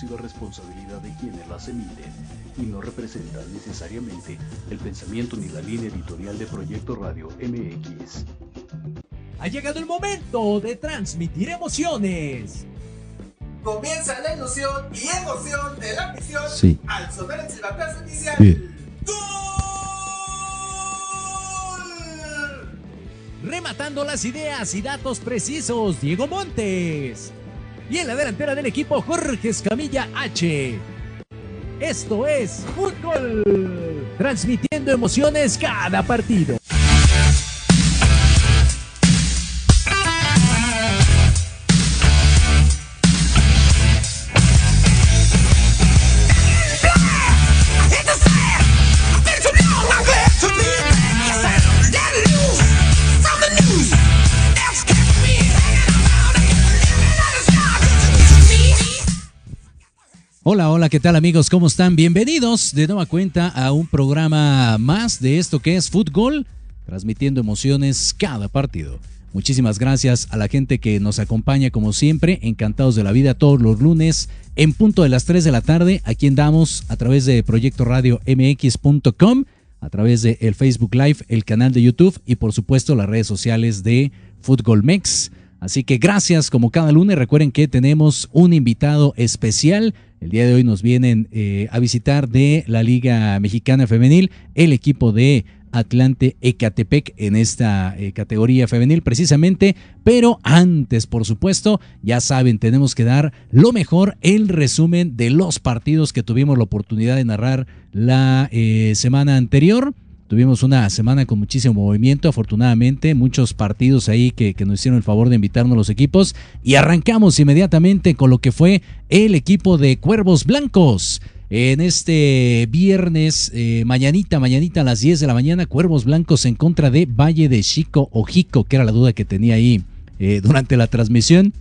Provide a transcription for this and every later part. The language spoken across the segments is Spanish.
exclusiva responsabilidad de quienes las emiten y no representan necesariamente el pensamiento ni la línea editorial de Proyecto Radio MX. Ha llegado el momento de transmitir emociones. Comienza la ilusión y emoción de la misión Sí. al sonar el silbatazo inicial. Bien. ¡Gol! Rematando las ideas y datos precisos, Diego Montes. Y en la delantera del equipo, Jorge Escamilla H. Esto es Fútbol. Transmitiendo emociones cada partido. Hola, hola, ¿qué tal amigos? ¿Cómo están? Bienvenidos de nueva cuenta a un programa más de esto que es Fútbol, transmitiendo emociones cada partido. Muchísimas gracias a la gente que nos acompaña como siempre, encantados de la vida todos los lunes en punto de las 3 de la tarde, aquí andamos a través de Proyecto Radio MX.com, a través de el Facebook Live, el canal de YouTube y por supuesto las redes sociales de Fútbol Mex. Así que gracias como cada lunes. Recuerden que tenemos un invitado especial. El día de hoy nos vienen eh, a visitar de la Liga Mexicana Femenil el equipo de Atlante Ecatepec en esta eh, categoría femenil precisamente. Pero antes, por supuesto, ya saben, tenemos que dar lo mejor, el resumen de los partidos que tuvimos la oportunidad de narrar la eh, semana anterior. Tuvimos una semana con muchísimo movimiento, afortunadamente, muchos partidos ahí que, nos hicieron el favor de invitarnos los equipos y arrancamos inmediatamente con lo que fue el equipo de Cuervos Blancos. En este viernes, eh, mañanita, mañanita a las 10 de la mañana, Cuervos Blancos en contra de Valle de Chico o Jico, que era la duda que tenía ahí eh, durante la transmisión.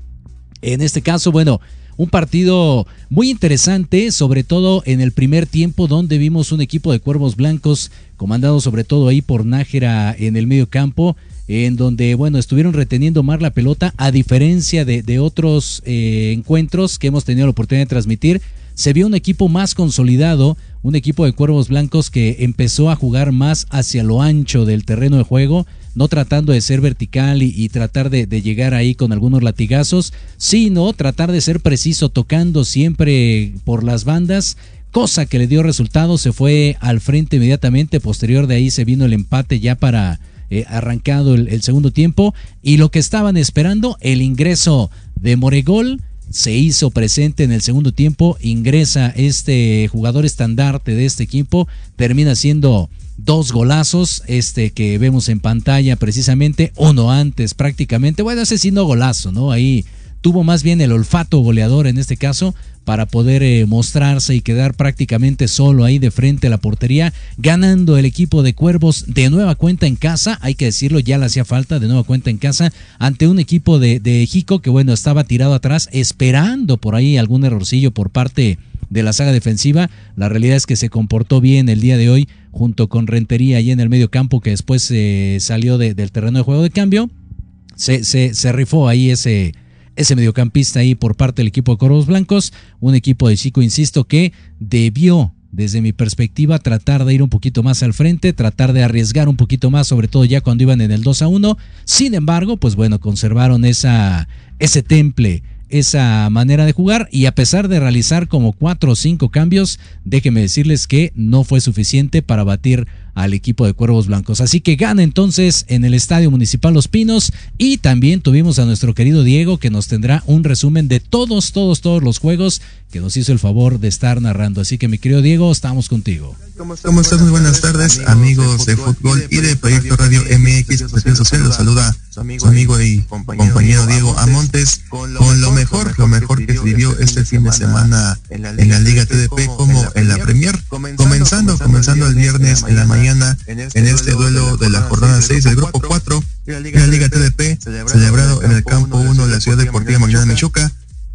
En este caso, bueno, un partido muy interesante, sobre todo en el primer tiempo, donde vimos un equipo de cuervos blancos, comandado sobre todo ahí por Nájera en el medio campo, en donde, bueno, estuvieron reteniendo más la pelota, a diferencia de, otros eh, encuentros que hemos tenido la oportunidad de transmitir. Se vio un equipo más consolidado, un equipo de cuervos blancos que empezó a jugar más hacia lo ancho del terreno de juego, no tratando de ser vertical y, tratar de, de, llegar ahí con algunos latigazos, sino tratar de ser preciso, tocando siempre por las bandas, cosa que le dio resultado, se fue al frente inmediatamente, posterior de ahí se vino el empate ya para eh, arrancado el, el segundo tiempo, y lo que estaban esperando, el ingreso de Moregol, se hizo presente en el segundo tiempo, ingresa este jugador estandarte de este equipo, termina siendo dos golazos, este que vemos en pantalla precisamente, uno antes prácticamente, bueno, ese sí no golazo, ¿no? Ahí tuvo más bien el olfato goleador en este caso para poder eh, mostrarse y quedar prácticamente solo ahí de frente a la portería, ganando el equipo de Cuervos de nueva cuenta en casa, hay que decirlo, ya le hacía falta de nueva cuenta en casa, ante un equipo de, de Jico que bueno, estaba tirado atrás, esperando por ahí algún errorcillo por parte de la saga defensiva. La realidad es que se comportó bien el día de hoy junto con Rentería ahí en el medio campo que después eh, salió de, del terreno de juego de cambio. Se, se, se rifó ahí ese, ese mediocampista ahí por parte del equipo de Corvos Blancos, un equipo de Chico, insisto, que debió, desde mi perspectiva, tratar de ir un poquito más al frente, tratar de arriesgar un poquito más, sobre todo ya cuando iban en el 2 a 1. Sin embargo, pues bueno, conservaron esa, ese temple esa manera de jugar y a pesar de realizar como cuatro o cinco cambios, déjenme decirles que no fue suficiente para batir al equipo de Cuervos Blancos. Así que gana entonces en el Estadio Municipal Los Pinos y también tuvimos a nuestro querido Diego que nos tendrá un resumen de todos, todos, todos los juegos que nos hizo el favor de estar narrando. Así que mi querido Diego, estamos contigo. ¿Cómo estás? Muy buenas tardes, amigos de fútbol y de Proyecto Radio MX Social. Los saluda su amigo y compañero Diego Amontes con lo mejor, lo mejor que se vivió este fin de semana en la Liga TDP como en la Premier. Comenzando, comenzando el viernes en la mañana en este duelo de la jornada 6 del grupo 4 de la Liga TDP celebrado en el campo 1 de la Ciudad Deportiva Mañana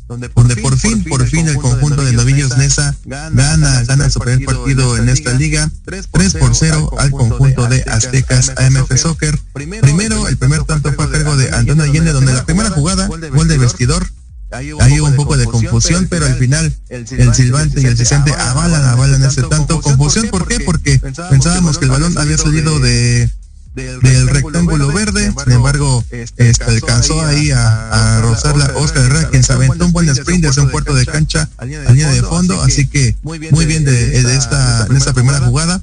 donde por, donde por fin, por fin el conjunto de novillos Nesa gana, gana su primer partido en esta liga, 3 por 0 al conjunto de Aztecas AMF Soccer. Primero, el primer tanto fue a cargo de Antonio Allende, donde la primera jugada, gol de vestidor, Ahí hubo un poco de confusión, pero al final el silbante y el asistente avalan, avalan ese tanto. Confusión, ¿por qué? Porque pensábamos que el balón había salido de del rectángulo verde, sin embargo, este, alcanzó ahí a, rozar la Oscar Herrera, quien se aventó un buen sprint desde un puerto de cancha a línea de fondo, así que muy bien de, esta, en esta primera jugada.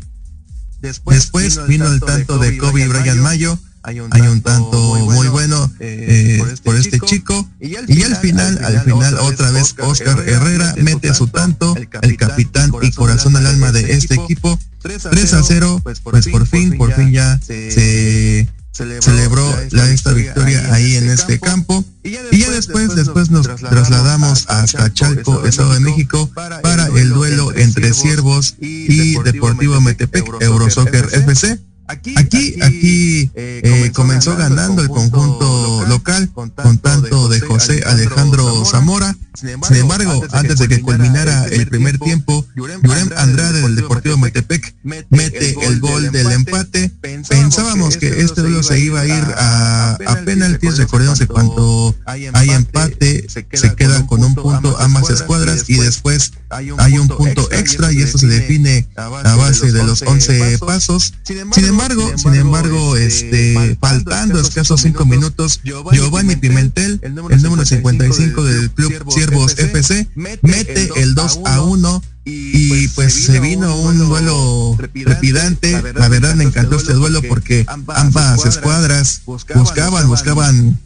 Después vino el tanto de Kobe y Brian Mayo, hay un, tanto muy bueno, eh, eh, por, este, este chico. Y al final, al final, otra vez Oscar Herrera mete su tanto, el capitán y corazón al alma de este equipo. 3 a 0, pues por pues fin, por fin ya se celebró la, esta victoria ahí en este campo. y ya después después nos trasladamos hasta Chalco Estado de México para el duelo entre Ciervos y Deportivo Metepec Eurosoccer FC Aquí, aquí, eh, eh, comenzó ganando el conjunto local con tanto de José Alejandro Zamora. Sin embargo, antes de que culminara el primer tiempo, Yurem Andrade del Deportivo Metepec mete el gol del empate. Pensábamos que este duelo se iba a ir a, a penaltis. Recordemos que cuando hay empate se queda con un punto ambas escuadras y después hay un punto extra y esto se define a base de los 11 pasos. Sin embargo, sin embargo, este, faltando escasos 5 minutos, Giovanni Pimentel, el número 55 del club Siervos FC, mete el 2 a 1 y pues se vino un duelo trepidante. La verdad me encantó este duelo porque ambas escuadras buscaban, buscaban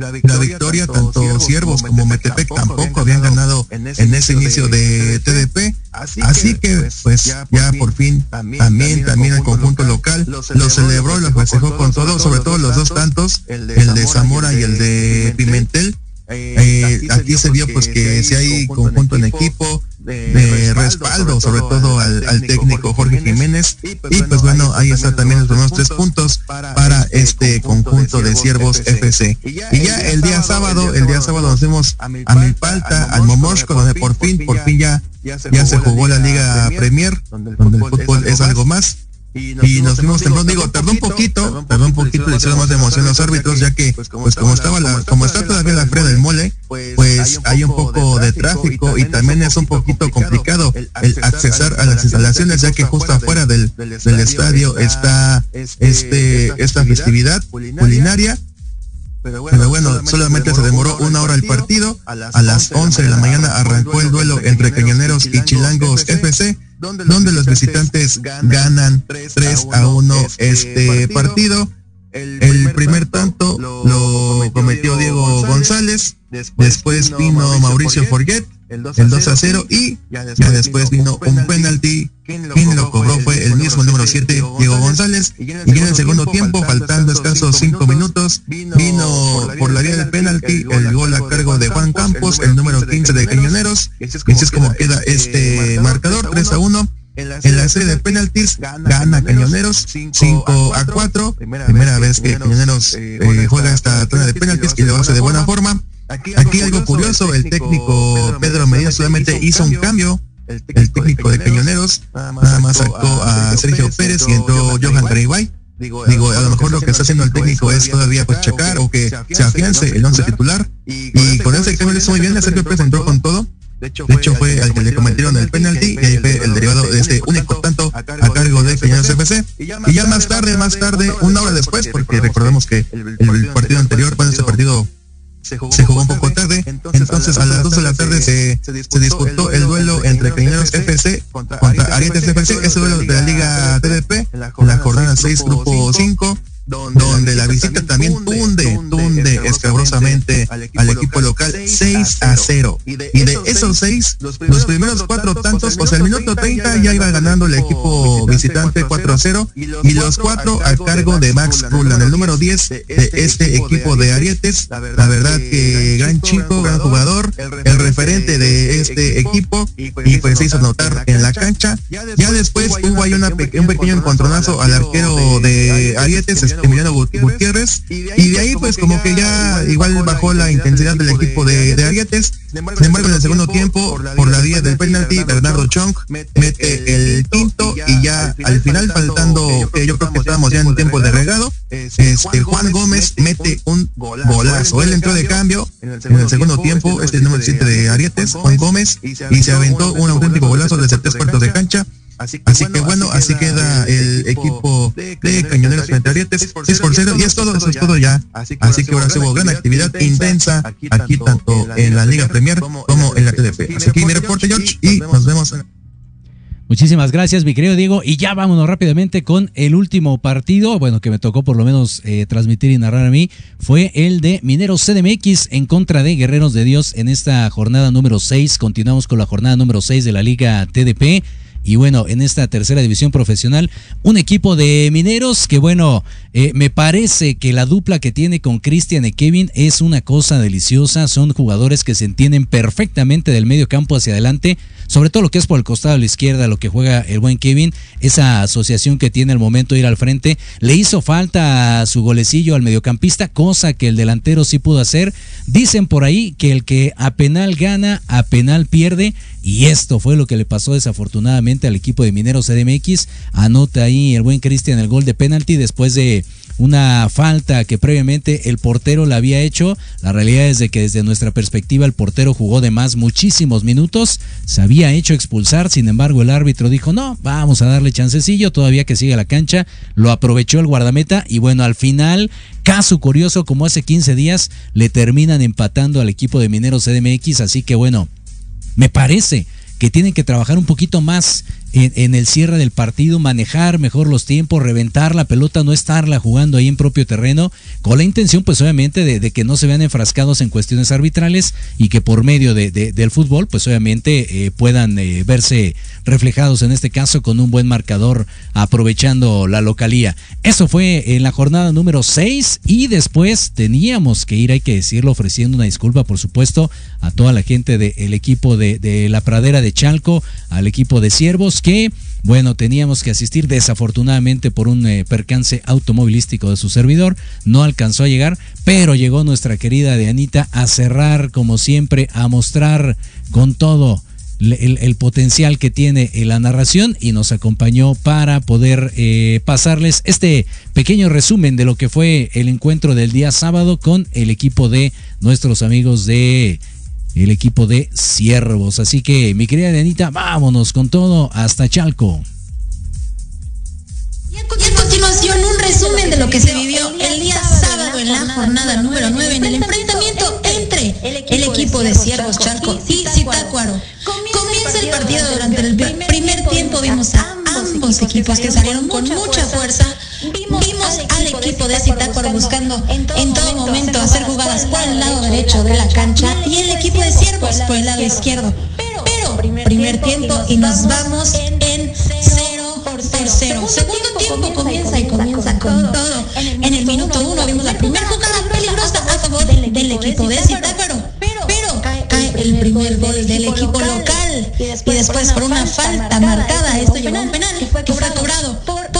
la victoria, tanto Siervos como Metepec tampoco habían ganado en ese inicio de TDP. Así que pues ya por fin también, también el conjunto local lo celebró y lo festejó con todo, sobre todo los dos tantos, el de Zamora y el de Pimentel. Eh, aquí se vio pues que si hay conjunto en equipo, de respaldo, sobre todo al, técnico Jorge Jiménez. Y pues bueno, ahí está también los primeros tres puntos para este conjunto de Siervos FC. Y ya el día sábado, el día sábado nos fuimos a Milpalta, al Momoshko, donde por fin, por fin ya, ya se jugó la Liga Premier, donde el fútbol es algo más y nos, fuimos temprano, digo, tardó un poquito, tardó un poquito, le hicieron más de emoción los árbitros, ya que, pues como pues, estaba la, como está todavía la feria del mole, pues, pues hay un poco de tráfico y también es un poquito complicado el accesar a las instalaciones, ya que justo afuera del, del estadio está este, esta festividad culinaria pero bueno, solamente se demoró una hora el partido. A las 11 de la mañana arrancó el duelo entre Cañoneros y Chilangos FC, donde los visitantes ganan 3 a 1 este partido. El primer tanto lo cometió Diego González, después vino Mauricio Forget el 2 a 0 y ya después vino un penalti. Quien lo cobró fue el mismo número 7, Diego González. Y en el segundo tiempo, faltando escasos 5 minutos, vino por la vía del penalti el gol a cargo de Juan Campos, el número 15 de Cañoneros. Y así es como queda este marcador, 3 a 1. En la serie de penaltis gana Cañoneros 5 a 4. Primera vez que Cañoneros eh, juega esta tonda de penaltis y lo hace de buena forma. Aquí, algo curioso, el técnico Pedro Medina solamente hizo un cambio. El técnico de Cañoneros nada más sacó a Sergio Pérez y entró Johan Greyway. Digo, a lo mejor lo que está haciendo el técnico es todavía pues checar o que se afiance el once titular. Y con ese cambio le hizo muy bien, Sergio Pérez entró con todo. De hecho, fue al que le cometieron el penalti y ahí fue el derivado de este único tanto a cargo de Cañoneros FC. Y ya más tarde, más tarde, una hora después, porque recordemos que el partido anterior, bueno, ese partido se jugó, un poco tarde. Entonces, a las 2 de la tarde se, se disputó el duelo entre Cañoneros FC contra Arietes FC, ese duelo de la Liga TDP, en la jornada 6, grupo 5 donde, la visita también tunde, tunde escabrosamente al equipo local 6 a 0. Y de esos 6, los primeros 4 tantos, o sea, el minuto 30 ya iba ganando el equipo visitante 4 a 0 y los 4 a cargo de Max Rulan, el número 10 de este, este equipo de Arietes. La verdad que gran chico, gran jugador, el referente de este equipo. y pues se hizo notar en la cancha. Ya después hubo ahí una, un pequeño encontronazo al arquero de Arietes, Emiliano Gutiérrez. Y de ahí, pues, como que ya igual bajó la intensidad del equipo de, de Arietes. Sin embargo, en el segundo tiempo, por la vía del penalti, Bernardo Chong mete el quinto y ya al final, faltando, que yo creo que estábamos ya en tiempo de regado, este, Juan Gómez mete un golazo. Él entró de cambio en el segundo tiempo, este número 7 de Arietes, Juan Gómez, y se aventó un auténtico golazo desde tres cuartos de cancha. Así que, bueno, así queda el equipo de Cañoneros frente a Arietes 6 por 0 y es todo, eso es todo ya. Así que ahora se hubo gran actividad intensa aquí tanto en la Liga Premier como en la TDP. Así que mi reporte George y nos vemos en Muchísimas gracias, mi querido Diego. Y ya vámonos rápidamente con el último partido, bueno, que me tocó por lo menos eh, transmitir y narrar a mí, fue el de Mineros CDMX en contra de Guerreros de Dios en esta jornada número 6. Continuamos con la jornada número 6 de la Liga TDP. Y bueno, en esta tercera división profesional, un equipo de mineros que bueno, eh, me parece que la dupla que tiene con Cristian y Kevin es una cosa deliciosa. Son jugadores que se entienden perfectamente del medio campo hacia adelante sobre todo lo que es por el costado de la izquierda, lo que juega el buen Kevin, esa asociación que tiene el momento de ir al frente, le hizo falta su golecillo al mediocampista, cosa que el delantero sí pudo hacer. Dicen por ahí que el que a penal gana, a penal pierde, y esto fue lo que le pasó desafortunadamente al equipo de Mineros CDMX. Anota ahí el buen Cristian el gol de penalti después de una falta que previamente el portero la había hecho. La realidad es de que desde nuestra perspectiva el portero jugó de más muchísimos minutos, se había hecho expulsar, sin embargo el árbitro dijo no, vamos a darle chancecillo, todavía que siga la cancha, lo aprovechó el guardameta y bueno, al final, caso curioso como hace 15 días, le terminan empatando al equipo de Mineros CDMX, así que bueno, me parece que tienen que trabajar un poquito más en, el cierre del partido, manejar mejor los tiempos, reventar la pelota, no estarla jugando ahí en propio terreno, con la intención pues obviamente de, que no se vean enfrascados en cuestiones arbitrales y que por medio de, del fútbol pues obviamente eh, puedan eh, verse reflejados en este caso con un buen marcador aprovechando la localía. Eso fue en la jornada número 6 y después teníamos que ir, hay que decirlo, ofreciendo una disculpa por supuesto a toda la gente del equipo de, la pradera de Chalco, al equipo de Que, bueno, teníamos que asistir desafortunadamente por un eh, percance automovilístico de su servidor. No alcanzó a llegar, pero llegó nuestra querida Dianita a cerrar, como siempre, a mostrar con todo. El, potencial que tiene la narración y nos acompañó para poder eh, pasarles este pequeño resumen de lo que fue el encuentro del día sábado con el equipo de nuestros amigos de el equipo de Ciervos. Así que, mi querida Dianita, vámonos con todo hasta Chalco. Y a continuación, un resumen de lo que se vivió el día sábado en la jornada número 9 en el enfrentamiento entre el equipo de Ciervos Chalco y Zitácuaro. Comienza el partido durante el primer tiempo, vimos a ambos equipos que salieron con mucha fuerza. Vimos al equipo de Zitácuaro buscando en todo momento hacer jugadas por el lado derecho de la cancha y el equipo de Ciervos por el lado izquierdo. Pero primer tiempo y nos vamos en 0 por 0. Segundo tiempo comienza y comienza con todo. En el minuto 1 vimos la primera jugada peligrosa a favor del equipo de Zitácuaro. Pero cae el primer gol del equipo local y después por una falta marcada, esto llevó a un penal que fue cobrado por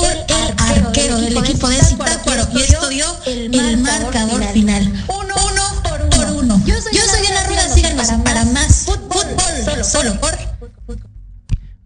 el equipo de Zitácuaro y esto dio el marcador final. Uno por uno. Yo soy Diana Rueda, síganos para más fútbol solo por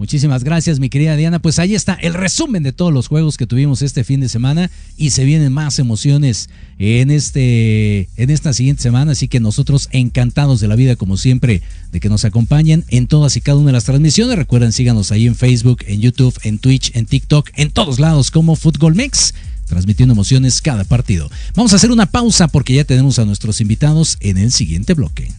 Muchísimas gracias, mi querida Diana. Pues ahí está el resumen de todos los juegos que tuvimos este fin de semana y se vienen más emociones en este en esta siguiente semana, así que nosotros encantados de la vida como siempre de que nos acompañen en todas y cada una de las transmisiones. Recuerden síganos ahí en Facebook, en YouTube, en Twitch, en TikTok, en todos lados como Fútbol Mix transmitiendo emociones cada partido. Vamos a hacer una pausa porque ya tenemos a nuestros invitados en el siguiente bloque.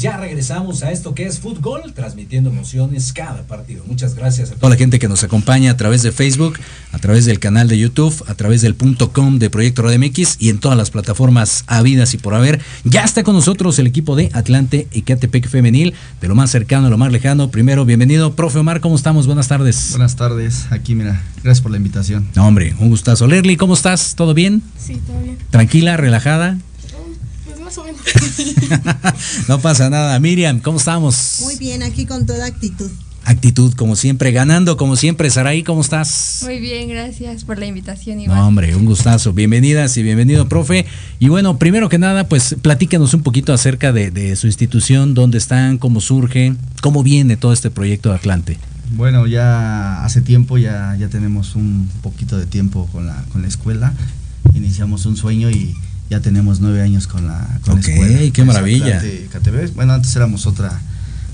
Pues ya regresamos a esto que es fútbol, transmitiendo emociones cada partido. Muchas gracias a toda la gente que nos acompaña a través de Facebook, a través del canal de YouTube, a través del punto com de Proyecto Radio MX y en todas las plataformas habidas y por haber. Ya está con nosotros el equipo de Atlante y Catepec Femenil, de lo más cercano a lo más lejano. Primero, bienvenido, profe Omar, ¿cómo estamos? Buenas tardes. Buenas tardes, aquí mira, gracias por la invitación. No, hombre, un gustazo. Lerly, ¿cómo estás? ¿Todo bien? Sí, todo bien. ¿Tranquila, relajada? Más o menos. no pasa nada. Miriam, ¿cómo estamos? Muy bien, aquí con toda actitud. Actitud, como siempre, ganando, como siempre. Saraí, ¿cómo estás? Muy bien, gracias por la invitación, Iván. No, hombre, un gustazo. Bienvenidas y bienvenido, profe. Y bueno, primero que nada, pues platícanos un poquito acerca de, de su institución, dónde están, cómo surge, cómo viene todo este proyecto de Atlante. Bueno, ya hace tiempo, ya, ya tenemos un poquito de tiempo con la, con la escuela. Iniciamos un sueño y ya tenemos nueve años con la, con Ok, la escuela. qué maravilla. Bueno, antes éramos otra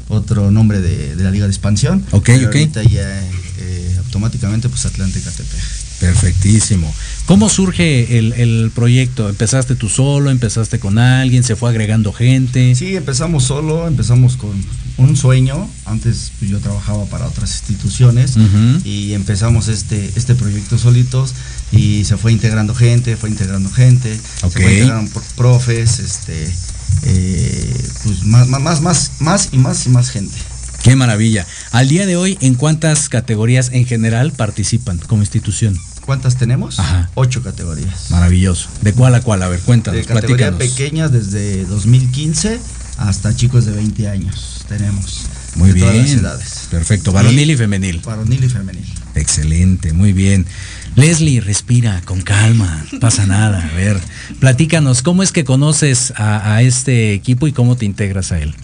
otro nombre de, de la Liga de Expansión. Ok, ok. Ahorita ya eh, automáticamente pues Atlante KTP. Perfectísimo. ¿Cómo surge el, el proyecto? ¿Empezaste tú solo? ¿Empezaste con alguien? ¿Se fue agregando gente? Sí, empezamos solo, empezamos con un sueño. Antes yo trabajaba para otras instituciones y empezamos este, este proyecto solitos y se fue integrando gente, fue integrando gente, Ok. se fue integrando pro- profes, este, eh, pues más, más, más, más y más y más gente. Qué maravilla. Al día de hoy, ¿en cuántas categorías en general participan como institución? ¿Cuántas tenemos? Ajá. Ocho categorías. Maravilloso. ¿De cuál a cuál? A ver, cuéntanos, De categoría platícanos. pequeñas desde 2015 hasta chicos de 20 años tenemos. Muy de todas las bien. edades. Perfecto. Varonil y femenil. Varonil y femenil. Excelente, muy bien. Leslie, respira con calma, no pasa nada. A ver, platícanos, ¿cómo es que conoces a, a este equipo y cómo te integras a él?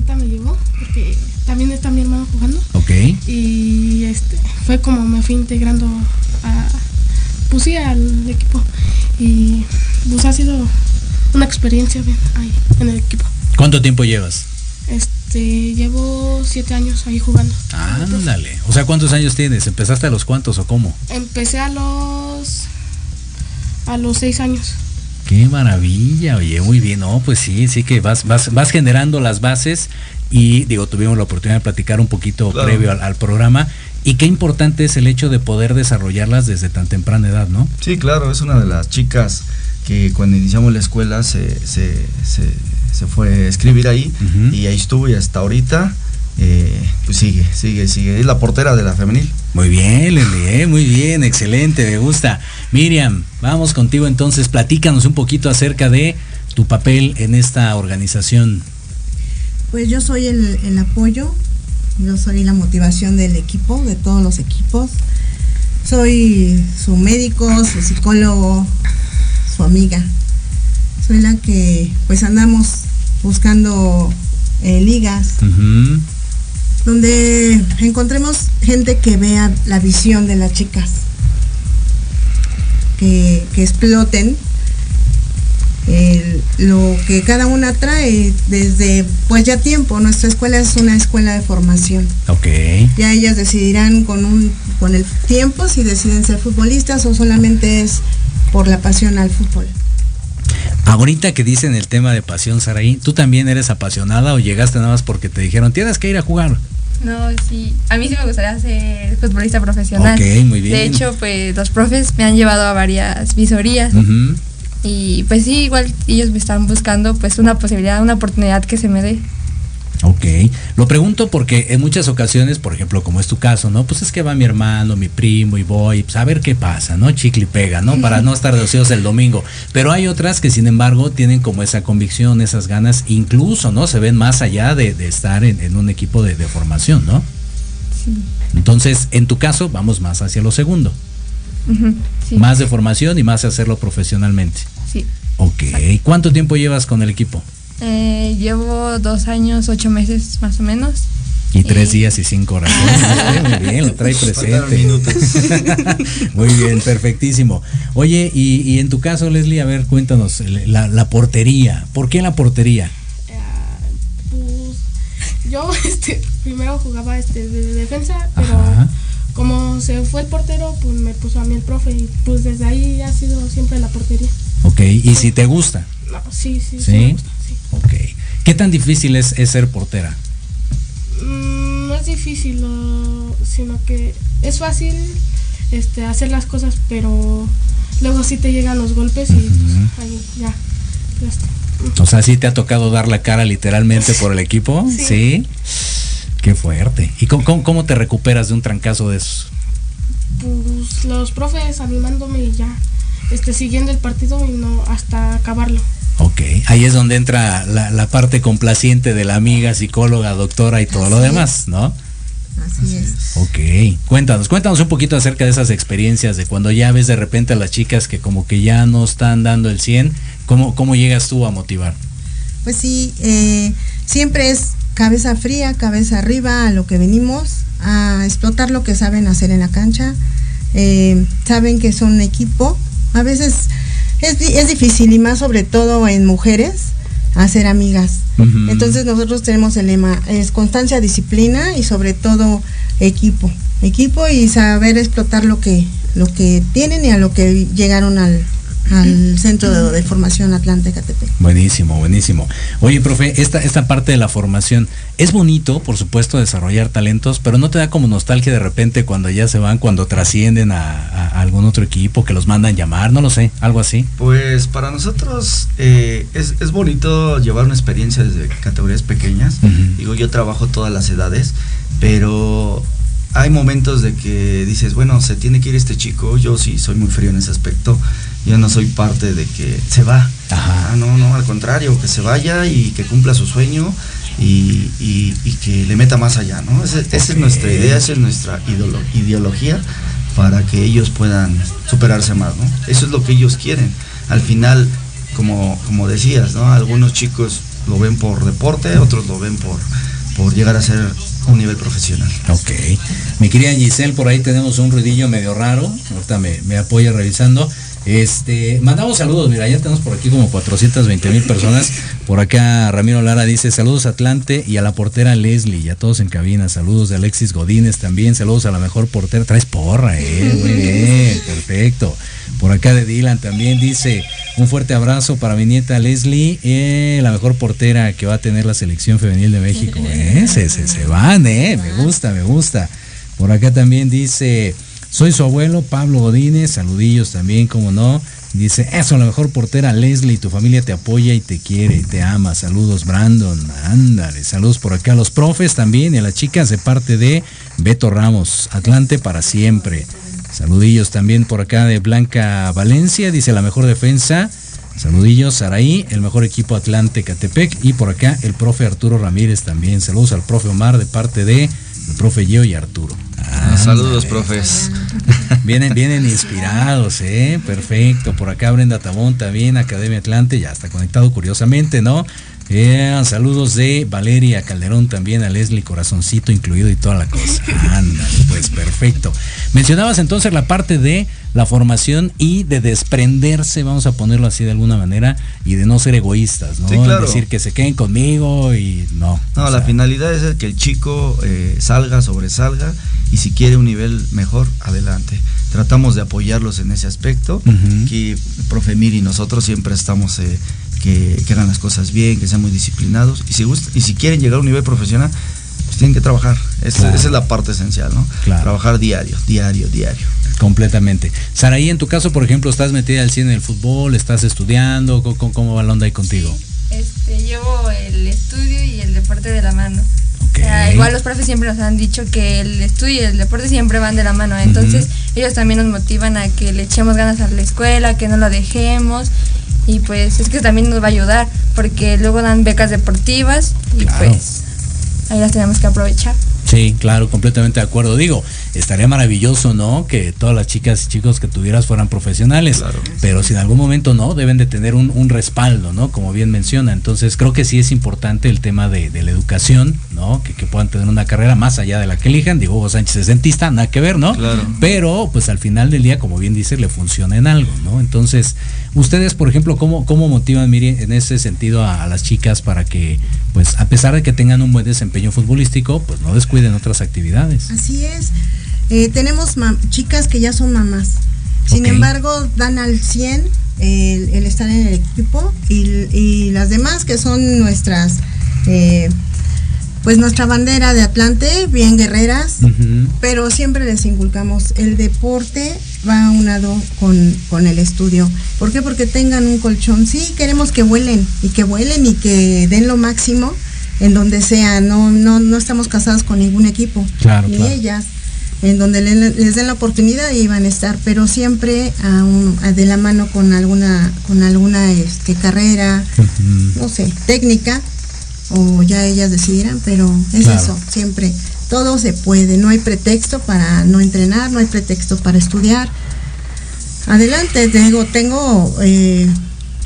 Abuelita me llevó, porque también está mi hermano jugando. Ok, Y este, fue como me fui integrando a, pues sí, al equipo. Y pues ha sido una experiencia bien ahí, en el equipo. ¿cuánto tiempo llevas? Este, llevo siete años ahí jugando. Ándale, o sea, ¿cuántos años tienes? ¿Empezaste a los cuántos o cómo? Empecé a los, a los seis años. Qué maravilla, oye, muy bien, no, pues sí, sí que vas, vas, vas generando las bases y digo, tuvimos la oportunidad de platicar un poquito Claro. previo al, al programa y qué importante es el hecho de poder desarrollarlas desde tan temprana edad, ¿no? Sí, claro, es una de las chicas que cuando iniciamos la escuela se, se, se, se fue a escribir ahí y ahí estuvo y hasta ahorita eh, pues sigue, sigue, sigue. Es la portera de la femenil. Muy bien, Leli, ¿eh? muy bien, excelente, me gusta. Miriam, vamos contigo entonces, platícanos un poquito acerca de tu papel en esta organización. Pues yo soy el, el apoyo, yo soy la motivación del equipo, de todos los equipos. Soy su médico, su psicólogo, su amiga. Soy la que pues andamos buscando eh, ligas. Donde encontremos gente que vea la visión de las chicas, que, que exploten el- lo que cada una trae desde pues ya tiempo. Nuestra escuela es una escuela de formación. Ok, Ya ellas decidirán con un con el tiempo si deciden ser futbolistas o solamente es por la pasión al fútbol. Ahorita que dicen el tema de pasión, Saraí, ¿tú también eres apasionada o llegaste nada más porque te dijeron tienes que ir a jugar? No, sí. A mí sí me gustaría ser futbolista profesional. Ok, muy bien. De hecho, pues los profes me han llevado a varias visorías. Y pues sí, igual ellos me están buscando pues una posibilidad, una oportunidad que se me dé. Ok, lo pregunto porque en muchas ocasiones, por ejemplo, como es tu caso, ¿no? Pues es que va mi hermano, mi primo y voy, pues a ver qué pasa, ¿no? Chicle y pega, ¿no? Para no estar de ociosos el domingo. Pero hay otras que sin embargo tienen como esa convicción, esas ganas, incluso, ¿no? Se ven más allá de, de estar en, en un equipo de, de formación, ¿no? Sí. Entonces, en tu caso, vamos más hacia lo segundo. Sí. Más de formación y más hacerlo profesionalmente. Sí. Ok, ¿cuánto tiempo llevas con el equipo? Eh, llevo dos años, ocho meses más o menos. Y tres Y- días y cinco horas. Muy bien, lo trae presente. minutos. Muy bien, perfectísimo. Oye, y, y en tu caso, Leslie, a ver, cuéntanos, la, la portería. ¿Por qué la portería? Eh, pues yo este, primero jugaba este, de defensa, pero Ajá. como se fue el portero, pues me puso a mí el profe y pues desde ahí ha sido siempre la portería. Ok, y si te gusta. No, sí, sí. ¿Sí? me gusta, sí. Ok. ¿Qué tan difícil es, es ser portera? Mm, no es difícil, sino que es fácil este, hacer las cosas, pero luego sí te llegan los golpes y pues, ahí ya. ya está. O sea, ¿sí te ha tocado dar la cara literalmente por el equipo? Sí. Sí. Qué fuerte. ¿Y cómo, cómo- cómo te recuperas de un trancazo de esos? Pues los profes animándome y ya, este, siguiendo el partido y no hasta acabarlo. Ok, ahí es donde entra la, la parte complaciente de la amiga, psicóloga, doctora y todo lo demás, ¿no? Así es. Ok, cuéntanos, cuéntanos un poquito acerca de esas experiencias, de cuando ya ves de repente a las chicas que como que ya no están dando el 100, ¿cómo, cómo llegas tú a motivar? Pues sí, eh, siempre es cabeza fría, cabeza arriba a lo que venimos, a explotar lo que saben hacer en la cancha. Eh, saben que son un equipo. A veces es, es difícil y más sobre todo en mujeres hacer amigas. Entonces nosotros tenemos el lema, es constancia, disciplina y sobre todo equipo. Equipo y saber explotar lo que, lo que tienen y a lo que llegaron al, al centro de, de formación Atlante Catepec. Buenísimo, buenísimo. Oye, profe, esta, esta parte de la formación, es bonito, por supuesto, desarrollar talentos, pero no te da como nostalgia de repente cuando ya se van, cuando trascienden a, a- a algún otro equipo, que los mandan llamar, no lo sé, algo así. Pues para nosotros eh, es, es bonito llevar una experiencia desde categorías pequeñas. Digo, yo trabajo todas las edades, pero hay momentos de que dices, bueno, se tiene que ir este chico. Yo sí soy muy frío en ese aspecto. Yo no soy parte de que se va. Ajá. Ah, no, no, al contrario, que se vaya y que cumpla su sueño y, y- y que le meta más allá, ¿no? Ese- esa es nuestra idea, esa es nuestra ideología para que ellos puedan superarse más, ¿no? Eso es lo que ellos quieren. Al final, como, como decías, ¿no? Algunos chicos lo ven por deporte, otros lo ven por, por llegar a ser un nivel profesional. Ok. Mi querida Giselle, por ahí tenemos un ruidillo medio raro. Ahorita me, me apoya revisando. Este, mandamos saludos, mira, ya tenemos por aquí como 420 mil personas. Por acá Ramiro Lara dice saludos a Atlante y a la portera Leslie y a todos en cabina. Saludos de Alexis Godínez también. Saludos a la mejor portera. Traes porra, eh. Muy bien, perfecto. Por acá de Dylan también dice un fuerte abrazo para mi nieta Leslie, eh, la mejor portera que va a tener la selección femenil de México. Eh, se, se, se van, eh. Me gusta, me gusta. Por acá también dice, soy su abuelo Pablo Godínez, saludillos también, como no. Dice, eso, la mejor portera Leslie, tu familia te apoya y te quiere, te ama. Saludos Brandon, ándale. Saludos por acá a los profes también y a las chicas de parte de Beto Ramos, Atlante para siempre. Saludillos también por acá de Blanca Valencia, dice la mejor defensa. Saludillos, Saraí, el mejor equipo Atlante Catepec. Y por acá el profe Arturo Ramírez también. Saludos al profe Omar de parte de profe Gio y Arturo. Saludos, Ándale. profes. Vienen, vienen inspirados, ¿eh? Perfecto. Por acá Brenda Tabón también, Academia Atlante, ya está conectado curiosamente, ¿no? Eh, saludos de Valeria Calderón también, a Leslie Corazoncito incluido y toda la cosa. Ándale, pues perfecto. Mencionabas entonces la parte de la formación y de desprenderse, vamos a ponerlo así de alguna manera, y de no ser egoístas, ¿no? Sí, claro. Decir que se queden conmigo y no. No, la sea, finalidad es que el chico eh, salga, sobresalga y si quiere un nivel mejor, adelante. Tratamos de apoyarlos en ese aspecto. Ujú. Aquí, el profe Mir y nosotros siempre estamos eh, que, que hagan las cosas bien, que sean muy disciplinados. Y si, gust- y si quieren llegar a un nivel profesional, pues tienen que trabajar. Esa, Claro. esa es la parte esencial, ¿no? Claro. Trabajar diario, diario, diario. Completamente. Saraí, en tu caso, por ejemplo, ¿estás metida al cine en el fútbol? ¿Estás estudiando? ¿Cómo, cómo- va la onda ahí contigo? Este, llevo el estudio y el deporte de la mano. Ok. O sea, igual los profes siempre nos han dicho que el estudio y el deporte siempre van de la mano. Entonces, ellos también nos motivan a que le echemos ganas a la escuela, que no lo dejemos. Y pues es que también nos va a ayudar, porque luego dan becas deportivas y Claro. pues ahí las tenemos que aprovechar. Sí, claro, completamente de acuerdo. Digo, estaría maravilloso, ¿no? Que todas las chicas y chicos que tuvieras fueran profesionales. Claro. Pero si en algún momento no, deben de tener un, un respaldo, ¿no? Como bien menciona. Entonces, creo que sí es importante el tema de, de la educación, ¿no? Que, que puedan tener una carrera más allá de la que elijan. Digo, Hugo Sánchez es dentista, nada que ver, ¿no? Claro. Pero, pues al final del día, como bien dice, le funciona en algo, ¿no? Entonces, ustedes, por ejemplo, ¿cómo, cómo motivan, mire, en ese sentido a, a las chicas para que, pues, a pesar de que tengan un buen desempeño futbolístico, pues no descuiden otras actividades? Así es. Eh, tenemos chicas que ya son mamás. Sin embargo, dan al 100 el, estar en el equipo y, las demás que son nuestras, eh, pues nuestra bandera de Atlante, bien guerreras, pero siempre les inculcamos el deporte va unado con, con el estudio. ¿Por qué? Porque tengan un colchón. Sí, queremos que vuelen y que vuelen y que den lo máximo en donde sea. No, no, no estamos casados con ningún equipo, ni ellas en donde les den la oportunidad y van a estar, pero siempre de la mano con alguna, con alguna este, carrera, no sé, técnica, o ya ellas decidirán, pero es eso, siempre. Todo se puede, no hay pretexto para no entrenar, no hay pretexto para estudiar. Adelante, te digo, tengo eh,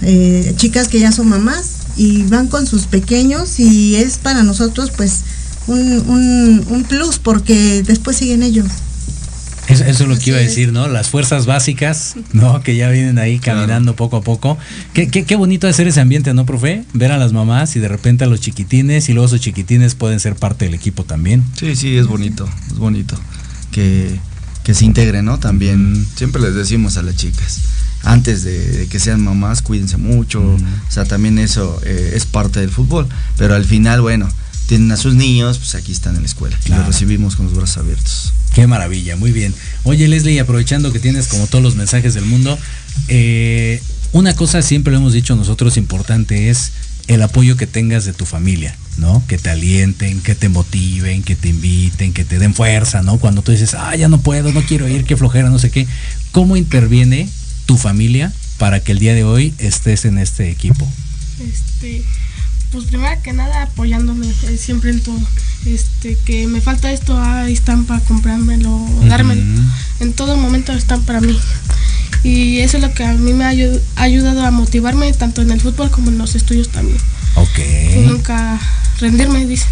eh, chicas que ya son mamás y van con sus pequeños y es para nosotros pues un, un, plus porque después siguen ellos. Eso, es lo que iba a decir, ¿no? Las fuerzas básicas, ¿no? Que ya vienen ahí caminando poco a poco. Qué, qué, qué bonito hacer ese ambiente, ¿no, profe? Ver a las mamás y de repente a los chiquitines y luego esos chiquitines pueden ser parte del equipo también. Sí, sí, es bonito, es bonito. Que, se integren, ¿no? También, siempre les decimos a las chicas, antes de, que sean mamás, cuídense mucho. O sea, también eso eh, es parte del fútbol. Pero al final, bueno, tienen a sus niños, pues aquí están en la escuela. Y los recibimos con los brazos abiertos. Qué maravilla, muy bien. Oye, Leslie, aprovechando que tienes como todos los mensajes del mundo, eh, una cosa siempre lo hemos dicho nosotros importante es el apoyo que tengas de tu familia, ¿no? Que te alienten, que te motiven, que te inviten, que te den fuerza, ¿no? Cuando tú dices, ah, ya no puedo, no quiero ir, qué flojera, no sé qué. ¿Cómo interviene tu familia para que el día de hoy estés en este equipo? Este, pues primero que nada apoyándome eh, siempre en todo. Este, que me falta esto, ahí están para comprármelo, dármelo. En todo momento están para mí. Y eso es lo que a mí me ha ayudado a motivarme tanto en el fútbol como en los estudios también. Ok. nunca rendirme, dice.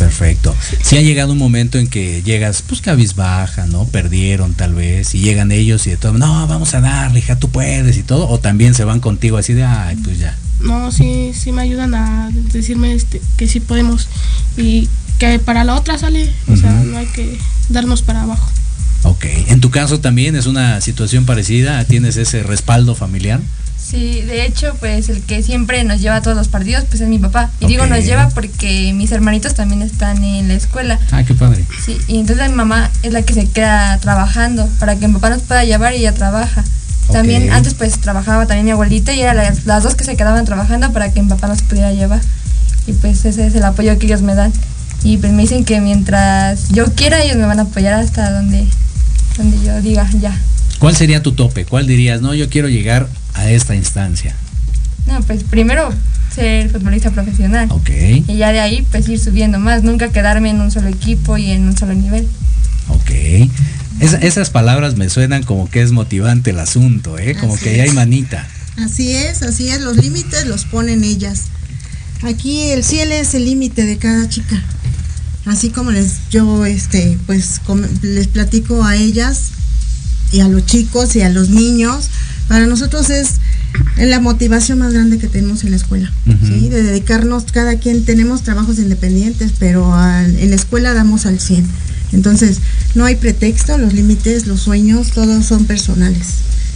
Perfecto. Si ha llegado un momento en que llegas, pues cabizbaja, ¿no? Perdieron tal vez, y llegan ellos y de todo, no, vamos a darle, hija, tú puedes y todo, o también se van contigo así de, ay, pues ya. No, sí, sí me ayudan a decirme este, que sí podemos y que para la otra sale, o sea, no hay que darnos para abajo. Ok, en tu caso también es una situación parecida, tienes ese respaldo familiar. Sí, de hecho, pues el que siempre nos lleva a todos los partidos, pues es mi papá. Y digo nos lleva porque mis hermanitos también están en la escuela. Ah, qué padre. Sí, y entonces mi mamá es la que se queda trabajando para que mi papá nos pueda llevar y ella trabaja. También antes pues trabajaba también mi abuelita y eran las, dos que se quedaban trabajando para que mi papá nos pudiera llevar. Y pues ese es el apoyo que ellos me dan. Y pues me dicen que mientras yo quiera ellos me van a apoyar hasta donde, donde yo diga ya. ¿Cuál sería tu tope? ¿Cuál dirías, no, yo quiero llegar a esta instancia? No, pues primero ser futbolista profesional. Ok. Y ya de ahí pues ir subiendo más, nunca quedarme en un solo equipo y en un solo nivel. Ok esas palabras me suenan como que es motivante el asunto, ¿eh? Como que ya hay manita. Así es, así es, los límites los ponen ellas. Aquí el cielo es el límite de cada chica. Así como les yo este pues les platico a ellas y a los chicos y a los niños, para nosotros es la motivación más grande que tenemos en la escuela, ¿sí? De dedicarnos, cada quien tenemos trabajos independientes, pero en la escuela damos al 100 entonces, no hay pretexto, los límites, los sueños, todos son personales.